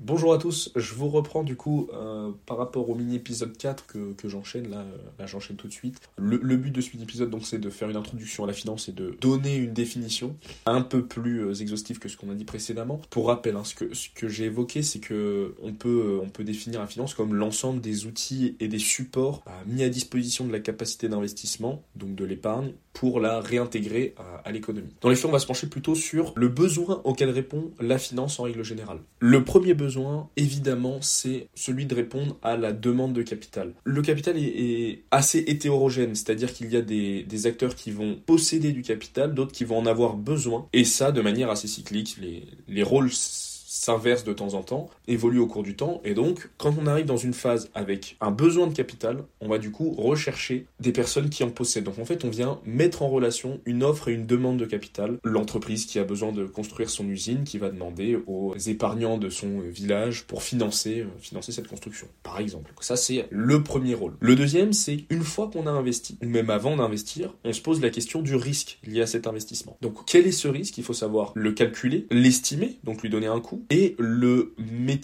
Bonjour à tous, je vous reprends du coup euh, par rapport au mini épisode 4 que, j'enchaîne là, euh, j'enchaîne tout de suite. Le, but de ce mini épisode donc c'est de faire une introduction à la finance et de donner une définition un peu plus euh, exhaustive que ce qu'on a dit précédemment. Pour rappel, hein, ce que, j'ai évoqué c'est que on peut, on peut définir la finance comme l'ensemble des outils et des supports mis à disposition de la capacité d'investissement, donc de l'épargne, pour la réintégrer à, à l'économie. Dans les faits on va se pencher plutôt sur le besoin auquel répond la finance en règle générale. Le premier besoin évidemment, c'est celui de répondre à la demande de capital. Le capital est, assez hétérogène, c'est-à-dire qu'il y a des, des, acteurs qui vont posséder du capital, d'autres qui vont en avoir besoin, et ça de manière assez cyclique. Les, les rôles s'inverse de temps en temps, évolue au cours du temps, et donc quand on arrive dans une phase avec un besoin de capital, on va du coup rechercher des personnes qui en possèdent. Donc en fait, on vient mettre en relation une offre et une demande de capital. L'entreprise qui a besoin de construire son usine, qui va demander aux épargnants de son village pour financer, euh, financer cette construction, par exemple. Ça, c'est le premier rôle. Le deuxième, c'est une fois qu'on a investi, ou même avant d'investir, on se pose la question du risque lié à cet investissement. Donc quel est ce risque? Il faut savoir le calculer, l'estimer, donc lui donner un coût, et le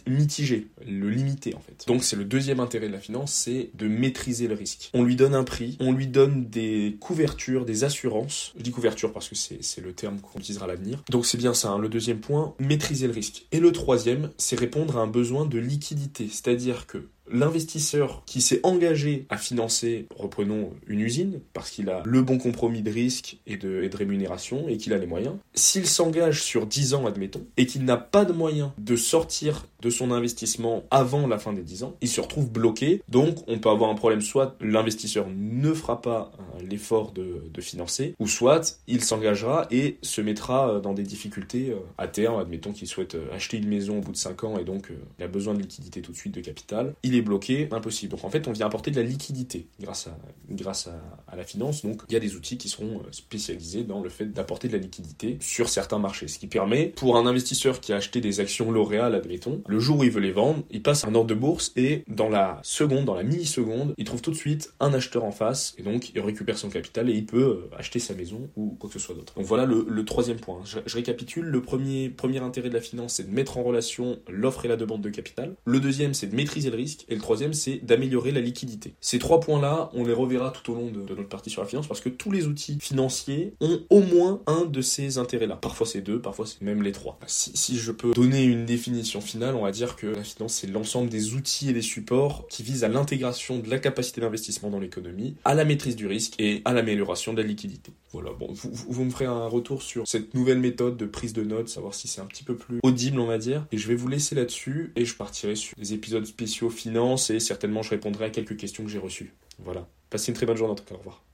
mitiger, le limiter en fait. Donc c'est le deuxième intérêt de la finance, c'est de maîtriser le risque. On lui donne un prix, on lui donne des couvertures, des assurances. Je dis couverture parce que c'est le terme qu'on utilisera à l'avenir. Donc c'est bien ça, hein. le deuxième point, maîtriser le risque. Et le troisième, c'est répondre à un besoin de liquidité, c'est-à-dire que l'investisseur qui s'est engagé à financer, reprenons une usine, parce qu'il a le bon compromis de risque et de, rémunération et qu'il a les moyens, s'il s'engage sur 10 ans, admettons, et qu'il n'a pas de moyens de sortir de son investissement avant la fin des 10 ans, il se retrouve bloqué. Donc on peut avoir un problème, soit l'investisseur ne fera pas euh, l'effort de, de, financer, ou soit il s'engagera et se mettra euh, dans des difficultés euh, à terme, admettons qu'il souhaite acheter une maison au bout de 5 ans et donc il a besoin de liquidité tout de suite, de capital. Il est bloqué, impossible. Donc en fait, on vient apporter de la liquidité grâce à, grâce à la finance. Donc il y a des outils qui seront euh, spécialisés dans le fait d'apporter de la liquidité sur certains marchés. Ce qui permet, pour un investisseur qui a acheté des actions L'Oréal, admettons, le jour où il veut les vendre, il passe un ordre de bourse et dans la seconde, dans la milliseconde, il trouve tout de suite un acheteur en face et donc il récupère son capital et il peut euh, acheter sa maison ou quoi que ce soit d'autre. Donc voilà le, le troisième point. Je, je, récapitule. Le premier, premier intérêt de la finance, c'est de mettre en relation l'offre et la demande de capital. Le deuxième, c'est de maîtriser le risque. Et le troisième, c'est d'améliorer la liquidité. Ces trois points-là, on les reverra tout au long de, notre partie sur la finance parce que tous les outils financiers ont au moins un de ces intérêts-là. Parfois c'est deux, parfois c'est même les trois. Si, je peux donner une définition finale, on va dire que la finance, c'est l'ensemble des outils et des supports qui visent à l'intégration de la capacité d'investissement dans l'économie, à la maîtrise du risque et à l'amélioration de la liquidité. Voilà, bon, vous, me ferez un retour sur cette nouvelle méthode de prise de notes, savoir si c'est un petit peu plus audible, on va dire. Et je vais vous laisser là-dessus et je partirai sur des épisodes spéciaux finance et certainement je répondrai à quelques questions que j'ai reçues. Voilà. Passez une très bonne journée en tout cas. Au revoir.